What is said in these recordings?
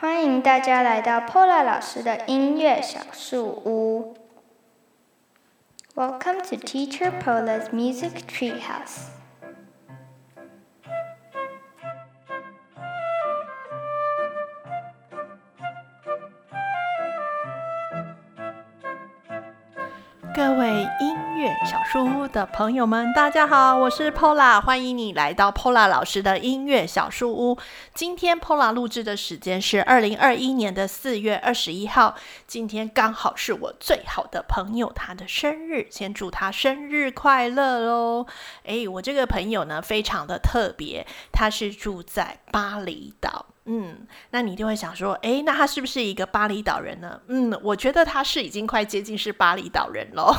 欢迎大家来到 Pola 老师的音乐小树屋。Welcome to Teacher Pola's Music Treehouse. 书屋的朋友们，大家好，我是 Pola，欢迎你来到 Pola 老师的音乐小书屋。今天 Pola 录制的时间是二零二一年的四月二十一号，今天刚好是我最好的朋友他的生日，先祝他生日快乐喽！诶，我这个朋友呢，非常的特别，他是住在巴厘岛。嗯，那你就会想说，诶，那他是不是一个巴厘岛人呢？嗯，我觉得他是已经快接近是巴厘岛人了。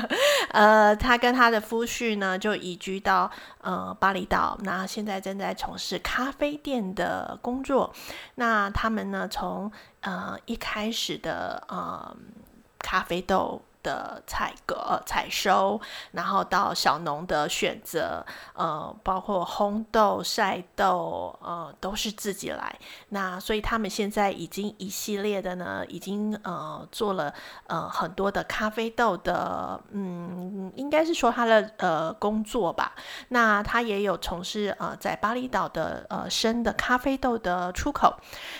呃，他跟他的夫婿呢就移居到呃巴厘岛，那现在正在从事咖啡店的工作。那他们呢从呃一开始的呃咖啡豆。的采割、呃、采收，然后到小农的选择，呃，包括烘豆、晒豆，呃，都是自己来。那所以他们现在已经一系列的呢，已经呃做了呃很多的咖啡豆的，嗯，应该是说他的呃工作吧。那他也有从事呃在巴厘岛的呃生的咖啡豆的出口。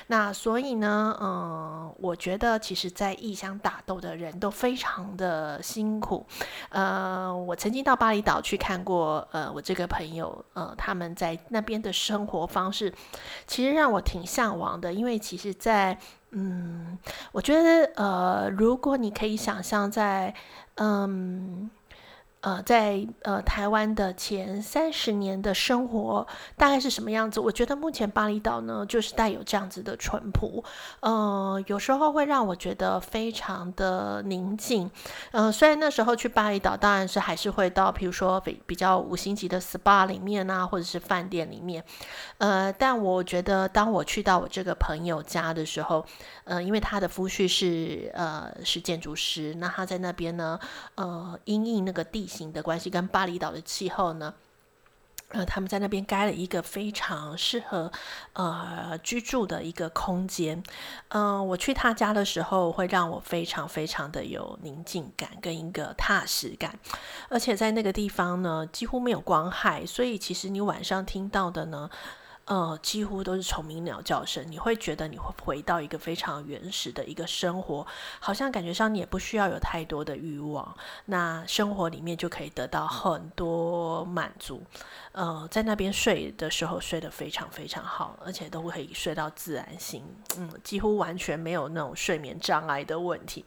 那所以呢，嗯、呃，我觉得其实在异乡打豆的人都非常。的辛苦，呃，我曾经到巴厘岛去看过，呃，我这个朋友，呃，他们在那边的生活方式，其实让我挺向往的，因为其实在，嗯，我觉得，呃，如果你可以想象在，嗯。呃，在呃台湾的前三十年的生活大概是什么样子？我觉得目前巴厘岛呢，就是带有这样子的淳朴，呃，有时候会让我觉得非常的宁静。呃，虽然那时候去巴厘岛，当然是还是会到，比如说比比较五星级的 SPA 里面啊，或者是饭店里面，呃，但我觉得当我去到我这个朋友家的时候，呃，因为他的夫婿是呃是建筑师，那他在那边呢，呃，因应那个地型的关系跟巴厘岛的气候呢，呃，他们在那边盖了一个非常适合呃居住的一个空间。嗯、我去他家的时候，会让我非常非常的有宁静感跟一个踏实感，而且在那个地方呢，几乎没有光害，所以其实你晚上听到的呢。呃，几乎都是虫鸣鸟叫声，你会觉得你会回到一个非常原始的一个生活，好像感觉上你也不需要有太多的欲望，那生活里面就可以得到很多满足。呃，在那边睡的时候睡得非常非常好，而且都可以睡到自然醒，嗯，几乎完全没有那种睡眠障碍的问题。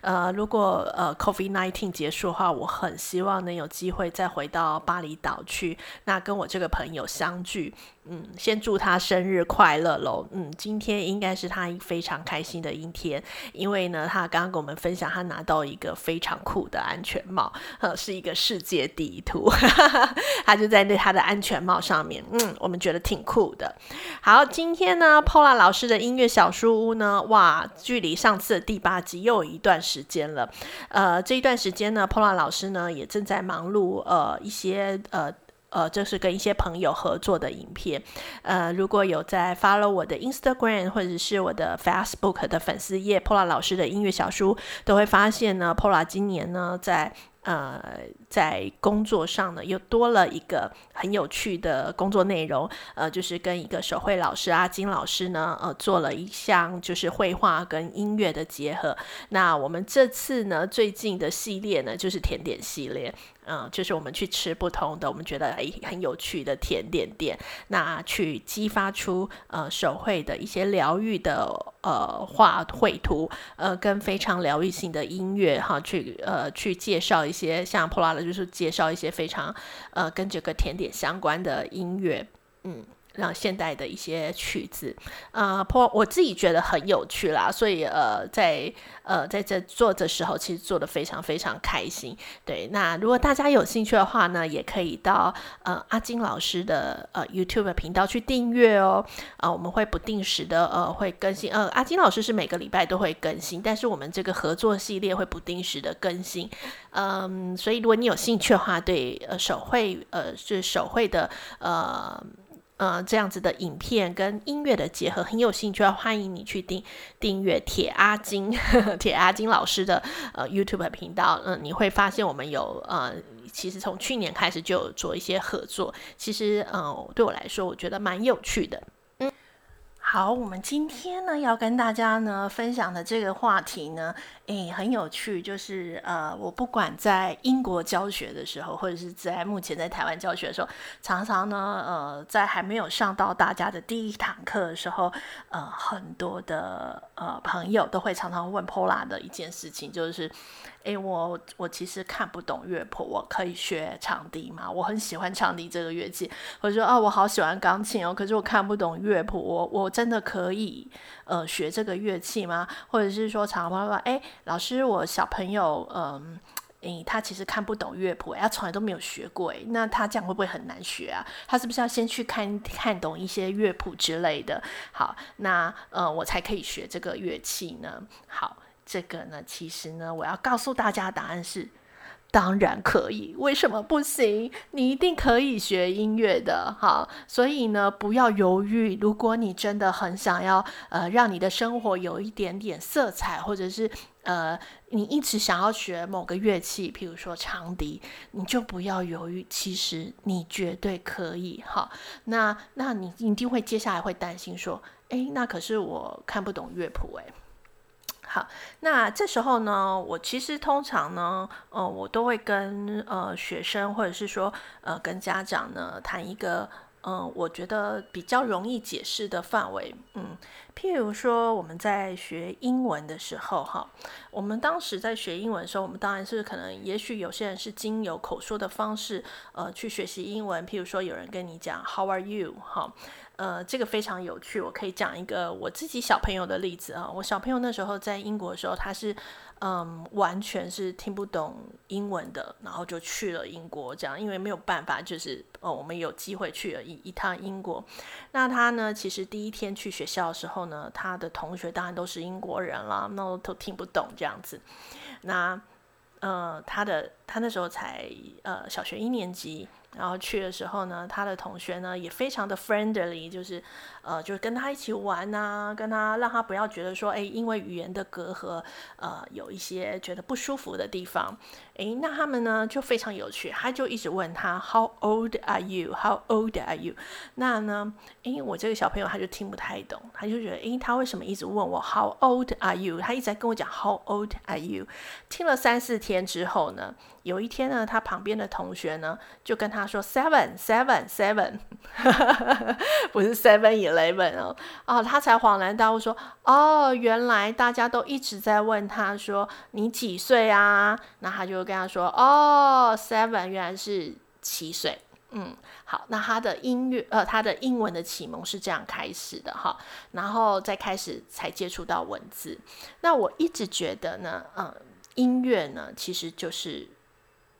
呃，如果呃 COVID nineteen 结束的话，我很希望能有机会再回到巴厘岛去，那跟我这个朋友相聚。嗯，先祝他生日快乐喽！嗯，今天应该是他非常开心的一天，因为呢，他刚刚跟我们分享，他拿到一个非常酷的安全帽，呃，是一个世界地图，他就在那他的安全帽上面，嗯，我们觉得挺酷的。好，今天呢，Pola 老师的音乐小书屋呢，哇，距离上次的第八集又有一段时间了。呃，这一段时间呢，Pola 老师呢也正在忙碌呃一些呃。呃，这是跟一些朋友合作的影片。呃，如果有在 follow 我的 Instagram 或者是我的 Facebook 的粉丝页，Pola 老师的音乐小书，都会发现呢，Pola 今年呢在。呃，在工作上呢，又多了一个很有趣的工作内容，呃，就是跟一个手绘老师阿金老师呢，呃，做了一项就是绘画跟音乐的结合。那我们这次呢，最近的系列呢，就是甜点系列，嗯、就是我们去吃不同的，我们觉得很很有趣的甜点店，那去激发出呃手绘的一些疗愈的。呃，画绘图，呃，跟非常疗愈性的音乐哈，去呃去介绍一些像就是介绍一些非常呃跟这个甜点相关的音乐，嗯。让现代的一些曲子，啊、呃，我自己觉得很有趣啦，所以呃，在呃在这做的时候，其实做的非常非常开心。对，那如果大家有兴趣的话呢，也可以到呃阿金老师的呃 YouTube 频道去订阅哦。啊、我们会不定时的呃会更新，呃阿金老师是每个礼拜都会更新，但是我们这个合作系列会不定时的更新。嗯、所以如果你有兴趣的话，对呃手绘呃是手绘的呃。呃这样子的影片跟音乐的结合很有兴趣，欢迎你去订订阅铁阿金 铁阿金老师的呃 YouTube 频道。嗯、你会发现我们有呃，其实从去年开始就有做一些合作。其实呃，对我来说，我觉得蛮有趣的。好，我们今天呢要跟大家呢分享的这个话题呢，诶，很有趣，就是呃，我不管在英国教学的时候，或者是在目前在台湾教学的时候，常常呢，呃，在还没有上到大家的第一堂课的时候，呃，很多的呃朋友都会常常问 Paula 的一件事情，就是。诶，我我其实看不懂乐谱，我可以学长笛吗？我很喜欢长笛这个乐器，或者说啊，我好喜欢钢琴哦，可是我看不懂乐谱，我我真的可以呃学这个乐器吗？或者是说，常常说，诶，老师，我小朋友嗯，诶，他其实看不懂乐谱，他从来都没有学过，诶，那他这样会不会很难学啊？他是不是要先去看看懂一些乐谱之类的？好，那呃，我才可以学这个乐器呢？好。这个呢，其实呢，我要告诉大家答案是，当然可以。为什么不行？你一定可以学音乐的，好，所以呢，不要犹豫。如果你真的很想要，呃，让你的生活有一点点色彩，或者是呃，你一直想要学某个乐器，譬如说长笛，你就不要犹豫。其实你绝对可以，好。那那你一定会接下来会担心说，诶，那可是我看不懂乐谱，诶。好，那这时候呢，我其实通常呢，呃，我都会跟呃学生或者是说呃跟家长呢谈一个，嗯、我觉得比较容易解释的范围，嗯，譬如说我们在学英文的时候，哈，我们当时在学英文的时候，我们当然是可能，也许有些人是经由口说的方式，呃，去学习英文，譬如说有人跟你讲 How are you，哈。呃，这个非常有趣，我可以讲一个我自己小朋友的例子啊。我小朋友那时候在英国的时候，他是嗯，完全是听不懂英文的，然后就去了英国，这样，因为没有办法，就是哦，我们有机会去了一一趟英国。那他呢，其实第一天去学校的时候他的同学当然都是英国人了，那都听不懂这样子。那呃，他的他那时候才呃小学一年级。然后去的时候呢，他的同学呢也非常的 friendly，就是，呃，就是跟他一起玩呐，跟他让他不要觉得说，哎，因为语言的隔阂，呃，有一些觉得不舒服的地方。诶，那他们呢就非常有趣，他就一直问他 How old are you? How old are you? 那呢，诶，我这个小朋友他就听不太懂，他就觉得，诶，他为什么一直问我 How old are you? 他一直在跟我讲 How old are you? 听了三四天之后呢，有一天呢，他旁边的同学呢就跟他说 Seven, seven, seven，不是 Seven Eleven 哦，哦，他才恍然大悟说，哦，原来大家都一直在问他说你几岁啊？那他就。跟他说哦，seven 原来是七岁，嗯，好，那他的音乐呃，他的英文的启蒙是这样开始的哈，然后再开始才接触到文字。那我一直觉得呢，嗯，音乐呢其实就是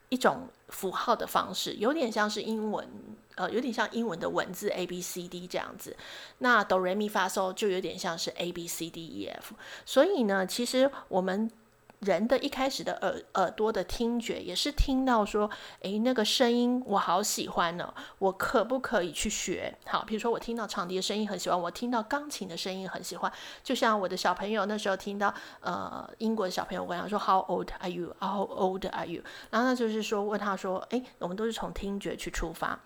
一种符号的方式，有点像是英文，呃，有点像英文的文字 A B C D 这样子。那哆来咪发嗦就有点像是 A B C D E F，所以呢，其实我们。人的一开始的耳耳朵的听觉也是听到说，诶，那个声音我好喜欢呢，我可不可以去学？好，比如说我听到长笛的声音很喜欢，我听到钢琴的声音很喜欢。就像我的小朋友那时候听到，呃，英国的小朋友问他说，How old are you? How old are you? 然后呢，就是说问他说，诶，我们都是从听觉去出发。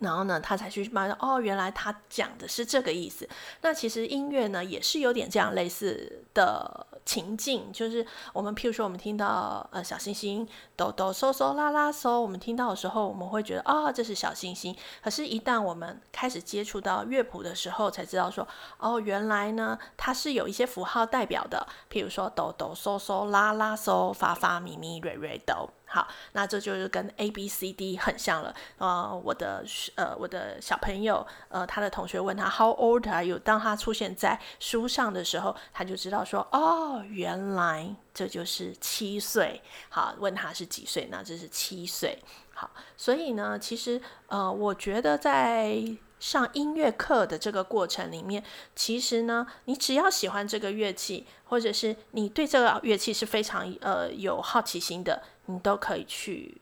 然后呢，他才去发现哦，原来他讲的是这个意思。那其实音乐呢，也是有点这样类似的情境，就是我们譬如说，我们听到呃小星星哆哆嗦嗦啦啦嗦，我们听到的时候，我们会觉得啊、哦，这是小星星。可是，一旦我们开始接触到乐谱的时候，才知道说哦，原来呢，它是有一些符号代表的，譬如说哆哆嗦嗦啦啦嗦，发发咪咪瑞瑞哆。好，那这就是跟 A B C D 很像了。呃，我的呃，我的小朋友，呃，他的同学问他 How old are you？当他出现在书上的时候，他就知道说，哦，原来这就是七岁。好，问他是几岁？那这是七岁。好，所以呢，其实呃，我觉得在上音乐课的这个过程里面，其实呢，你只要喜欢这个乐器，或者是你对这个乐器是非常呃有好奇心的。你都可以去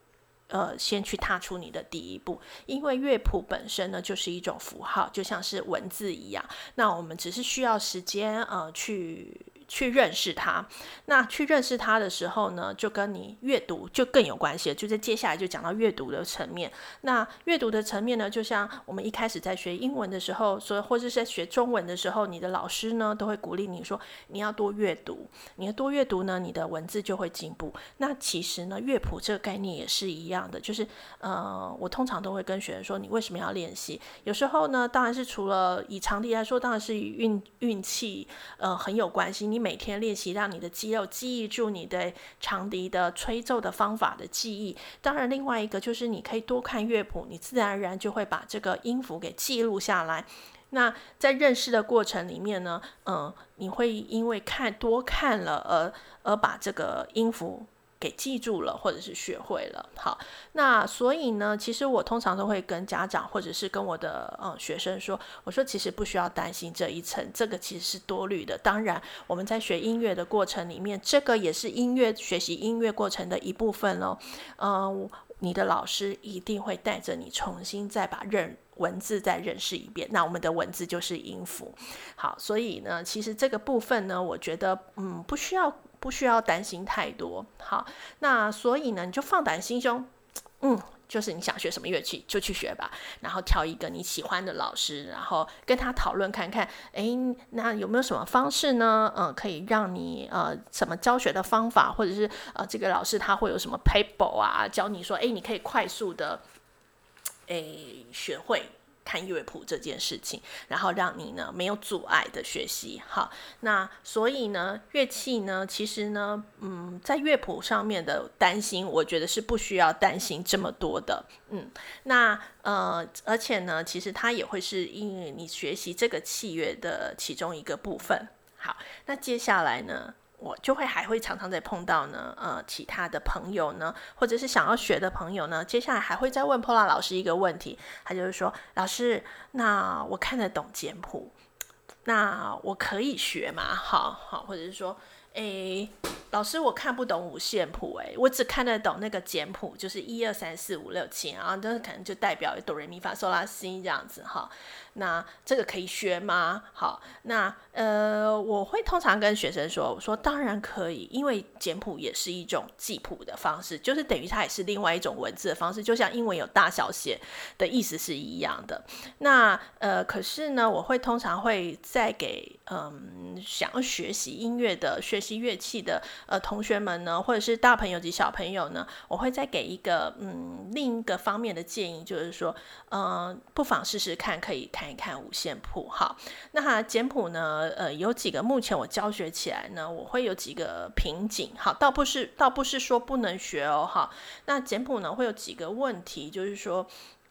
呃，先去踏出你的第一步，因为乐谱本身呢就是一种符号，就像是文字一样。那我们只是需要时间，呃，去。去认识它，那去认识它的时候呢，就跟你阅读就更有关系了。就在接下来就讲到阅读的层面。那阅读的层面呢，就像我们一开始在学英文的时候，说或者是在学中文的时候，你的老师呢都会鼓励你说，你要多阅读。你要多阅读呢，你的文字就会进步。那其实呢，乐谱这个概念也是一样的，就是呃，我通常都会跟学生说，你为什么要练习？有时候呢，当然是除了以长笛来说，当然是与运运气呃很有关系。你你每天练习，让你的肌肉记忆住你的长笛的吹奏的方法的记忆。当然，另外一个就是你可以多看乐谱，你自然而然就会把这个音符给记录下来。那在认识的过程里面呢，嗯，你会因为看多看了而而把这个音符。给记住了，或者是学会了。好，那所以呢，其实我通常都会跟家长或者是跟我的嗯学生说，我说其实不需要担心这一层，这个其实是多虑的。当然，我们在学音乐的过程里面，这个也是音乐学习音乐过程的一部分喽。嗯，你的老师一定会带着你重新再把认文字再认识一遍。那我们的文字就是音符。好，所以呢，其实这个部分呢，我觉得嗯不需要。不需要担心太多，好，那所以呢，你就放胆心胸，嗯，就是你想学什么乐器就去学吧，然后挑一个你喜欢的老师，然后跟他讨论看看，诶，那有没有什么方式呢？嗯、可以让你呃，什么教学的方法，或者是呃，这个老师他会有什么 paper 啊，教你说，诶，你可以快速的，诶，学会。看乐谱这件事情，然后让你呢没有阻碍的学习。好，那所以呢，乐器呢，其实呢，嗯，在乐谱上面的担心，我觉得是不需要担心这么多的。嗯，那呃，而且呢，其实它也会是因为你学习这个器乐的其中一个部分。好，那接下来呢，我就会还会常常在碰到呢，呃，其他的朋友呢，或者是想要学的朋友呢，接下来还会再问 Pola 老师一个问题，他就是说，老师，那我看得懂简谱，那我可以学吗？好好，或者是说，诶。老师，我看不懂五线谱，诶，我只看得懂那个简谱，就是一二三四五六七，然后这可能就代表哆来咪发嗦拉西这样子哈。那这个可以学吗？好，那呃，我会通常跟学生说，我说当然可以，因为简谱也是一种记谱的方式，就是等于它也是另外一种文字的方式，就像英文有大小写的意思是一样的。那呃，可是呢，我会通常会再给嗯想要学习音乐的、学习乐器的。呃，同学们呢，或者是大朋友及小朋友呢，我会再给一个嗯另一个方面的建议，就是说，嗯、呃，不妨试试看，可以看一看五线谱。好，那简谱呢，呃，有几个目前我教学起来呢，我会有几个瓶颈。好，倒不是倒不是说不能学哦。好，那简谱呢会有几个问题，就是说。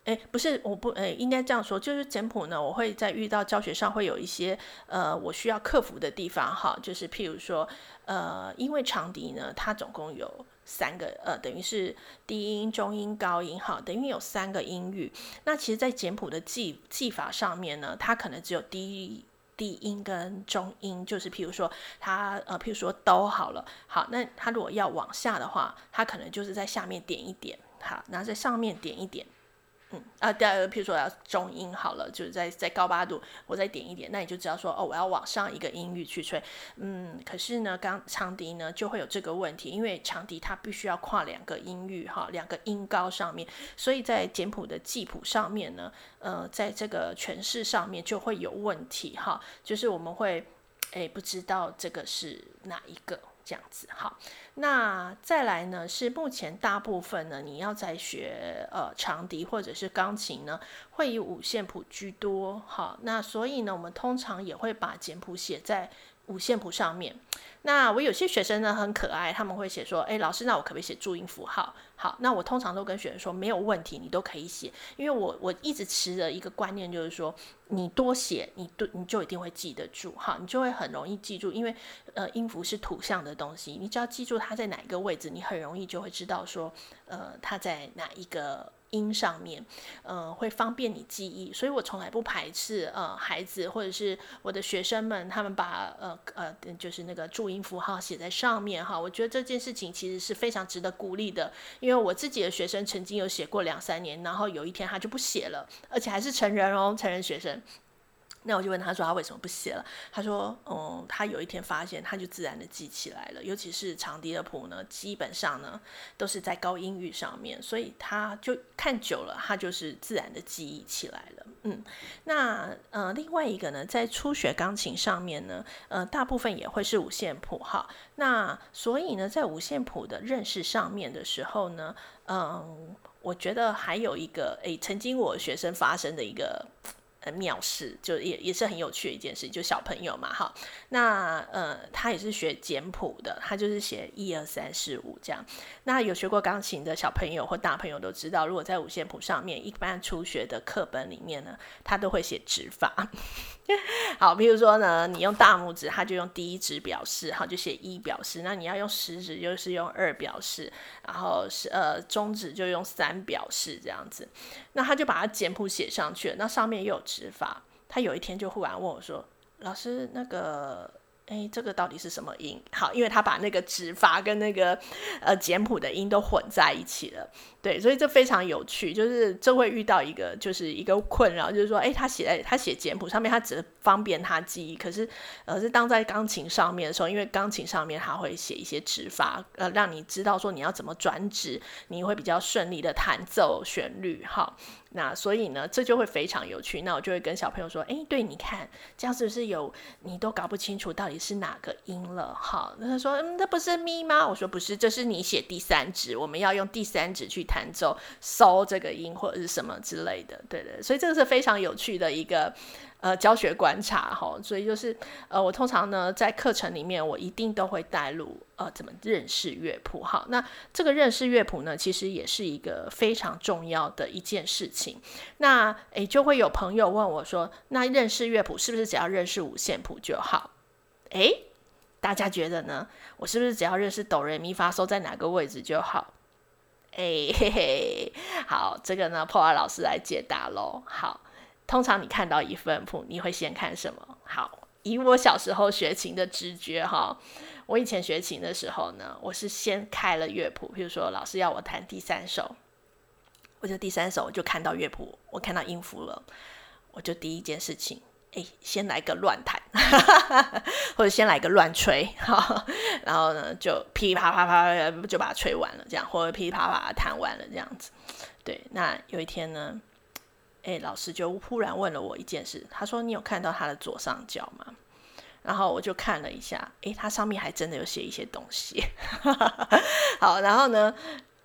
诶，不是，我不，诶，应该这样说，就是简谱呢，我会在遇到教学上会有一些，呃，我需要克服的地方，哈，就是譬如说，呃，因为长笛呢，它总共有三个，呃，等于是低音、中音、高音，哈，等于有三个音域。那其实，在简谱的记记法上面呢，它可能只有低低音跟中音，就是譬如说它，呃，譬如说都好了，好，那它如果要往下的话，它可能就是在下面点一点，好，然后在上面点一点。啊，第二个，譬如说要中音好了，就是在在高八度，我再点一点，那你就知道说，哦，我要往上一个音域去吹。嗯，可是呢，刚长笛呢就会有这个问题，因为长笛它必须要跨两个音域哈，两个音高上面，所以在简谱的记谱上面呢，呃，在这个诠释上面就会有问题哈，就是我们会诶不知道这个是哪一个。这样子好，那再来呢？是目前大部分呢，你要在学呃长笛或者是钢琴呢，会以五线谱居多。好，那所以呢，我们通常也会把简谱写在五线谱上面。那我有些学生呢很可爱，他们会写说：“诶，老师，那我可不可以写注音符号？”好，那我通常都跟学生说没有问题，你都可以写，因为我我一直持着一个观念，就是说你多写，你都你就一定会记得住，哈，你就会很容易记住，因为呃音符是图像的东西，你只要记住它在哪一个位置，你很容易就会知道说呃它在哪一个。音上面，呃，会方便你记忆。所以我从来不排斥呃孩子或者是我的学生们，他们把呃呃就是那个注音符号写在上面哈。我觉得这件事情其实是非常值得鼓励的，因为我自己的学生曾经有写过两三年，然后有一天他就不写了，而且还是成人哦，成人学生。那我就问他说他为什么不写了？他说，嗯，他有一天发现，他就自然的记起来了。尤其是长笛的谱呢，基本上呢都是在高音域上面，所以他就看久了，他就是自然的记忆起来了。嗯，那呃，另外一个呢，在初学钢琴上面呢，呃，大部分也会是五线谱哈。那所以呢，在五线谱的认识上面的时候呢，嗯，我觉得还有一个，诶，曾经我学生发生的一个。的妙事就也也是很有趣的一件事，就小朋友嘛，哈，那呃，他也是学简谱的，他就是写一二三四五这样。那有学过钢琴的小朋友或大朋友都知道，如果在五线谱上面，一般初学的课本里面呢，他都会写指法。好，比如说呢，你用大拇指，他就用第一指表示，好，就写一表示。那你要用食指，就是用二表示，然后是呃中指就用三表示这样子。那他就把它简谱写上去了，那上面又有指法。他有一天就忽然问我说：“老师，那个。”哎，这个到底是什么音？好，因为他把那个指法跟那个呃简谱的音都混在一起了，对，所以这非常有趣，就是这会遇到一个就是一个困扰，就是说，哎，他写在他写简谱上面，他只方便他记忆，可是呃是当在钢琴上面的时候，因为钢琴上面他会写一些指法，呃，让你知道说你要怎么转指，你会比较顺利的弹奏旋律，好。那所以呢，这就会非常有趣。那我就会跟小朋友说：“哎，对，你看，这样是不是有你都搞不清楚到底是哪个音了？”好，那他说：“嗯，那不是咪吗？”我说：“不是，这是你写第三指，我们要用第三指去弹奏搜这个音或者是什么之类的。”对对，所以这个是非常有趣的一个。呃，教学观察哈，所以就是呃，我通常呢在课程里面，我一定都会带入呃，怎么认识乐谱哈。那这个认识乐谱呢，其实也是一个非常重要的一件事情。那诶，就会有朋友问我说，那认识乐谱是不是只要认识五线谱就好？诶，大家觉得呢？我是不是只要认识哆来咪发嗦在哪个位置就好？诶，嘿嘿，好，这个呢，Paula 老师来解答喽。好。通常你看到一份谱，你会先看什么？好，以我小时候学琴的直觉哈，我以前学琴的时候呢，我是先开了乐谱，比如说老师要我弹第三首，我就第三首我就看到乐谱，我看到音符了，我就第一件事情，哎，先来个乱弹，或者先来个乱吹，哈，然后呢就噼里啪啪啪就把它吹完了，这样，或者噼里啪啪弹完了这样子。对，那有一天呢。哎，老师就忽然问了我一件事，他说：“你有看到他的左上角吗？”然后我就看了一下，哎，他上面还真的有写一些东西。好，然后呢，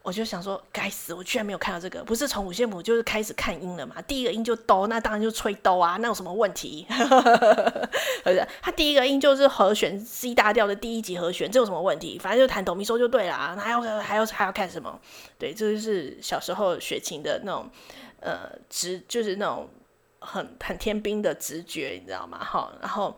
我就想说，该死，我居然没有看到这个。不是从五线谱就是开始看音了嘛？第一个音就哆，那当然就吹哆啊，那有什么问题？不是，他第一个音就是和弦 C 大调的第一级和弦，这有什么问题？反正就弹哆咪嗦就对了啊，还要还要还要看什么？对，这就是小时候学琴的那种。呃，直就是那种很很天兵的直觉，你知道吗？好，然后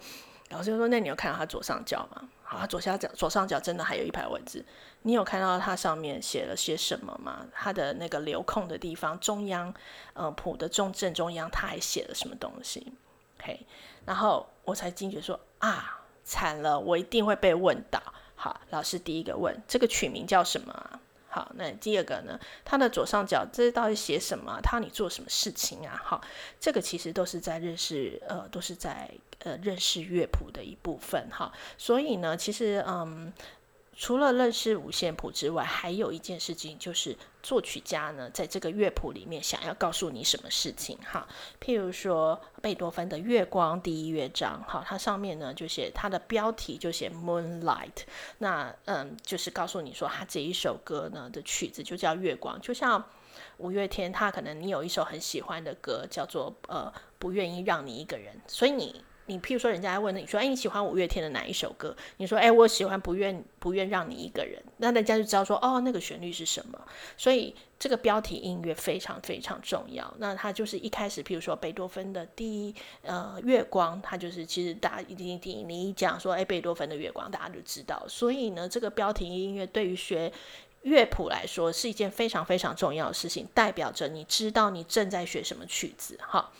老师就说：“那你有看到他左上角吗？”好，他左下角左上角真的还有一排文字，你有看到它上面写了些什么吗？它的那个留空的地方，中央呃谱的中正中央，他还写了什么东西？OK，然后我才惊觉说：“啊，惨了，我一定会被问到。”好，老师第一个问：“这个曲名叫什么？”啊好，那第二个呢？它的左上角这到底写什么？它你做什么事情啊？好，这个其实都是在认识，呃，都是在呃认识乐谱的一部分。哈，所以呢，其实嗯。除了认识五线谱之外，还有一件事情就是作曲家呢，在这个乐谱里面想要告诉你什么事情哈。譬如说贝多芬的《月光》第一乐章，哈，它上面呢就写它的标题就写 Moonlight，那嗯，就是告诉你说他这一首歌呢的曲子就叫《月光》，就像五月天，他可能你有一首很喜欢的歌叫做呃不愿意让你一个人，所以你。你譬如说，人家问你说：“哎，你喜欢五月天的哪一首歌？”你说：“哎，我喜欢不愿不愿让你一个人。”那人家就知道说：“哦，那个旋律是什么？”所以这个标题音乐非常非常重要。那它就是一开始，譬如说贝多芬的第一呃月光，它就是其实大家一定一定你一讲说：“哎，贝多芬的月光”，大家就知道。所以呢，这个标题音乐对于学乐谱来说是一件非常非常重要的事情，代表着你知道你正在学什么曲子。哈，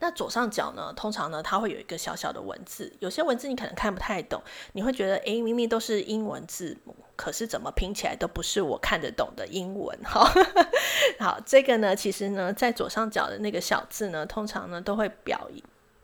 那左上角呢，通常呢，它会有一个小小的文字，有些文字你可能看不太懂，你会觉得，诶，明明都是英文字母，可是怎么拼起来都不是我看得懂的英文。哈，好，这个呢，其实呢，在左上角的那个小字呢，通常呢，都会表，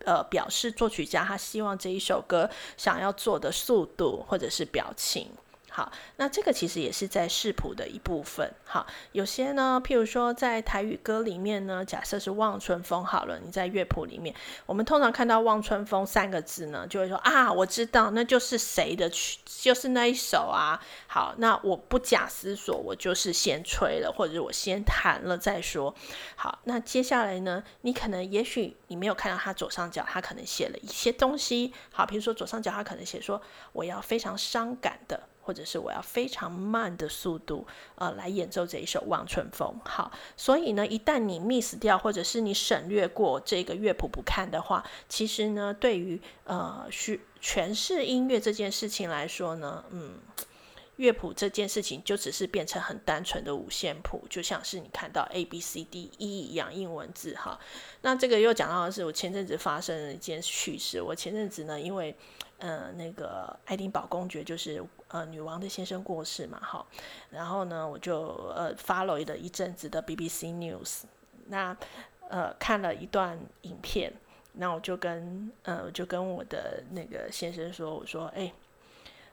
呃，表示作曲家他希望这一首歌想要做的速度或者是表情。好，那这个其实也是在视谱的一部分。好，有些呢，譬如说在台语歌里面呢，假设是《望春风》好了，你在乐谱里面，我们通常看到“望春风”三个字呢，就会说啊，我知道那就是谁的曲，就是那一首啊。好，那我不假思索，我就是先吹了，或者我先弹了再说。好，那接下来呢，你可能也许你没有看到他左上角，他可能写了一些东西。好，比如说左上角他可能写说，我要非常伤感的。或者是我要非常慢的速度，呃，来演奏这一首《望春风》。好，所以呢，一旦你 miss 掉，或者是你省略过这个乐谱不看的话，其实呢，对于呃，去诠释音乐这件事情来说呢，嗯，乐谱这件事情就只是变成很单纯的五线谱，就像是你看到 A B C D E 一样英文字哈。那这个又讲到的是我前阵子发生的一件趣事。我前阵子呢，因为呃，那个爱丁堡公爵就是呃女王的先生过世嘛，好，然后呢，我就呃 follow 了一阵子的 BBC News，那呃看了一段影片，那我就跟呃我就跟我的那个先生说，我说哎，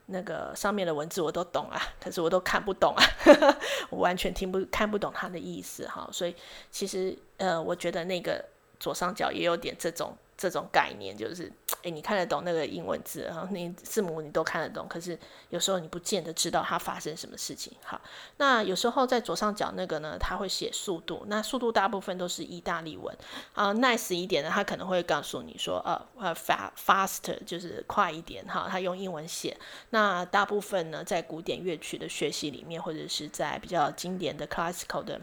那个上面的文字我都懂啊，可是我都看不懂啊，我完全听不看不懂他的意思哈，所以其实呃我觉得那个左上角也有点这种。这种概念就是，诶，你看得懂那个英文字，然后那字母你都看得懂，可是有时候你不见得知道它发生什么事情。好，那有时候在左上角那个呢，它会写速度，那速度大部分都是意大利文。啊，nice 一点的，他可能会告诉你说，呃，呃，fast，fast 就是快一点，哈，他用英文写。那大部分呢，在古典乐曲的学习里面，或者是在比较经典的 classical 的。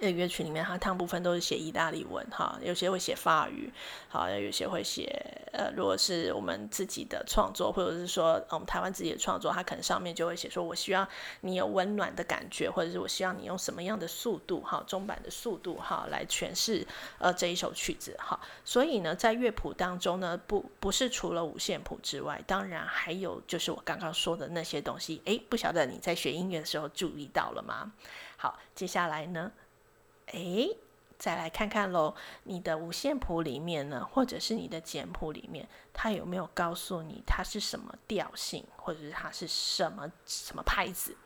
乐曲里面，它大部分都是写意大利文，哈，有些会写法语，好，有些会写，呃，如果是我们自己的创作，或者是说我们台湾自己的创作，它可能上面就会写说，我希望你有温暖的感觉，或者是我希望你用什么样的速度，哈，中板的速度，哈，来诠释呃这一首曲子，哈，所以呢，在乐谱当中呢，不不是除了五线谱之外，当然还有就是我刚刚说的那些东西，诶，不晓得你在学音乐的时候注意到了吗？好，接下来呢？哎，再来看看喽，你的五线谱里面呢，或者是你的简谱里面，它有没有告诉你它是什么调性，或者是它是什么什么拍子？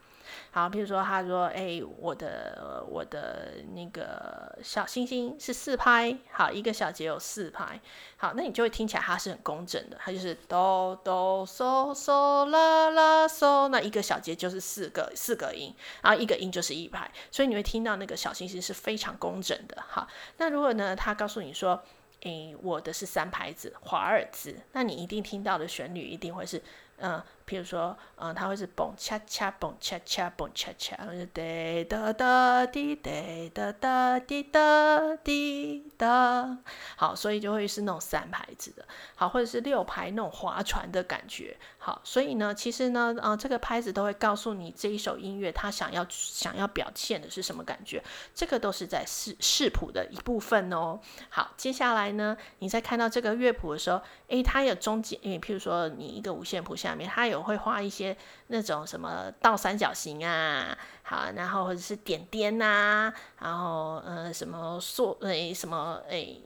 好，比如说他说：“哎，我的我的那个小星星是四拍，好，一个小节有四拍，好，那你就会听起来它是很工整的，它就是哆哆嗦嗦啦啦嗦，那一个小节就是四个四个音，然后一个音就是一拍，所以你会听到那个小星星是非常工整的。好，那如果呢，他告诉你说，哎，我的是三拍子华尔兹，那你一定听到的旋律一定会是。”嗯，譬如说，嗯，它会是蹦恰恰蹦恰恰蹦恰恰，或者哒哒哒滴哒哒哒滴哒滴哒，好，所以就会是那种三拍子的，好，或者是六拍那种划船的感觉，好，所以呢，其实呢，啊，这个拍子都会告诉你这一首音乐它想要想要表现的是什么感觉，这个都是在视视谱的一部分哦。好，接下来呢，你在看到这个乐谱的时候，诶，它有中间，因为譬如说你一个五线谱。下面它有会画一些那种什么倒三角形啊，好，然后或者是点点呐、啊，然后呃什么缩诶什么诶，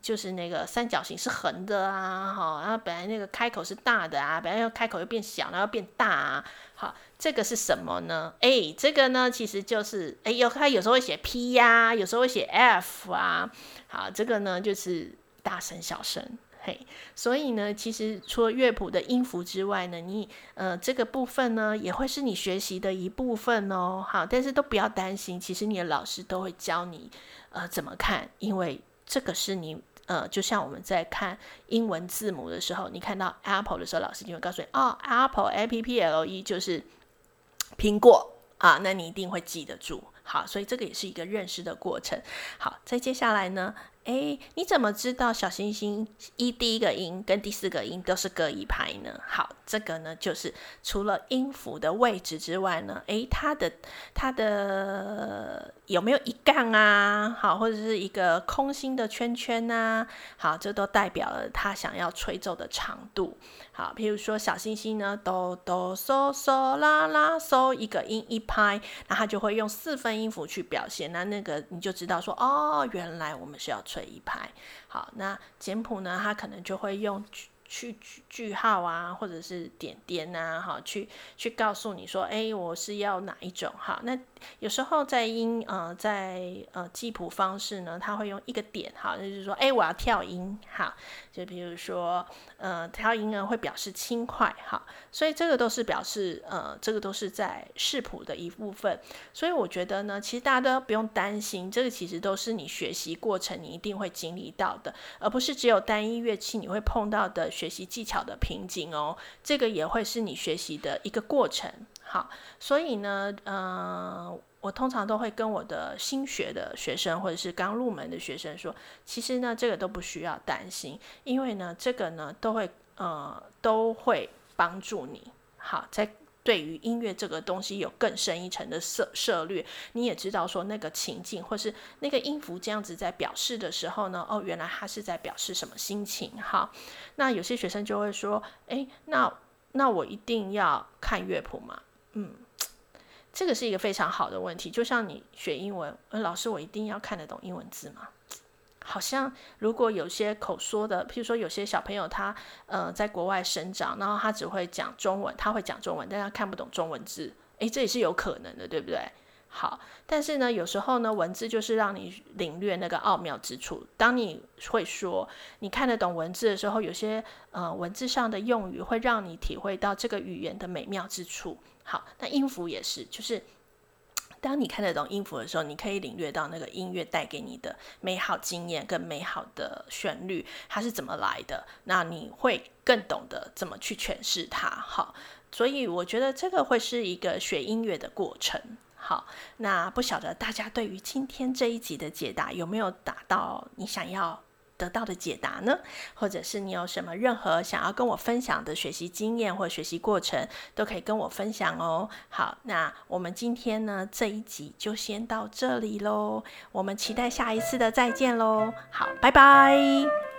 就是那个三角形是横的啊，好，然后本来那个开口是大的啊，本来要开口又变小，然后变大啊，好，这个是什么呢？诶，这个呢其实就是诶有它有时候会写 P 呀、有时候会写 F 啊，好，这个呢就是大声小声。嘿，所以呢，其实除了乐谱的音符之外呢，你呃这个部分呢也会是你学习的一部分哦。好，但是都不要担心，其实你的老师都会教你呃怎么看，因为这个是你呃就像我们在看英文字母的时候，你看到 Apple 的时候，老师就会告诉你哦，Apple A P P L E 就是苹果啊，那你一定会记得住。好，所以这个也是一个认识的过程。好，再接下来呢。诶，你怎么知道小星星一第一个音跟第四个音都是各一拍呢？好，这个呢就是除了音符的位置之外呢，诶，它的它的有没有一杠啊？好，或者是一个空心的圈圈啊？好，这都代表了他想要吹奏的长度。好，比如说小星星呢，哆哆嗦嗦啦啦嗦，一个音一拍，那他就会用四分音符去表现。那那个你就知道说，哦，原来我们是要水一拍。好，那简谱呢，它可能就会用。去句号啊，或者是点点呐，哈，去去告诉你说，哎，我是要哪一种哈？那有时候在音呃在呃记谱方式呢，他会用一个点哈，就是说，哎，我要跳音哈，就比如说呃跳音呢会表示轻快哈，所以这个都是表示呃这个都是在视谱的一部分。所以我觉得呢，其实大家都不用担心，这个其实都是你学习过程你一定会经历到的，而不是只有单一乐器你会碰到的。学习技巧的瓶颈哦，这个也会是你学习的一个过程。好，所以呢，嗯、呃，我通常都会跟我的新学的学生或者是刚入门的学生说，其实呢，这个都不需要担心，因为呢，这个呢，都会呃都会帮助你。好，在。对于音乐这个东西有更深一层的涉涉略，你也知道说那个情境或是那个音符这样子在表示的时候呢，哦，原来他是在表示什么心情哈。那有些学生就会说，诶，那那我一定要看乐谱吗？嗯，这个是一个非常好的问题。就像你学英文，老师，我一定要看得懂英文字吗？好像如果有些口说的，譬如说有些小朋友他呃在国外生长，然后他只会讲中文，他会讲中文，但他看不懂中文字，诶，这也是有可能的，对不对？好，但是呢，有时候呢，文字就是让你领略那个奥妙之处。当你会说，你看得懂文字的时候，有些呃文字上的用语会让你体会到这个语言的美妙之处。好，那音符也是，就是。当你看得懂音符的时候，你可以领略到那个音乐带给你的美好经验跟美好的旋律，它是怎么来的。那你会更懂得怎么去诠释它。好，所以我觉得这个会是一个学音乐的过程。好，那不晓得大家对于今天这一集的解答有没有达到你想要得到的解答呢？或者是你有什么任何想要跟我分享的学习经验或学习过程，都可以跟我分享哦。好，那我们今天呢，这一集就先到这里喽，我们期待下一次的再见喽。好，拜拜。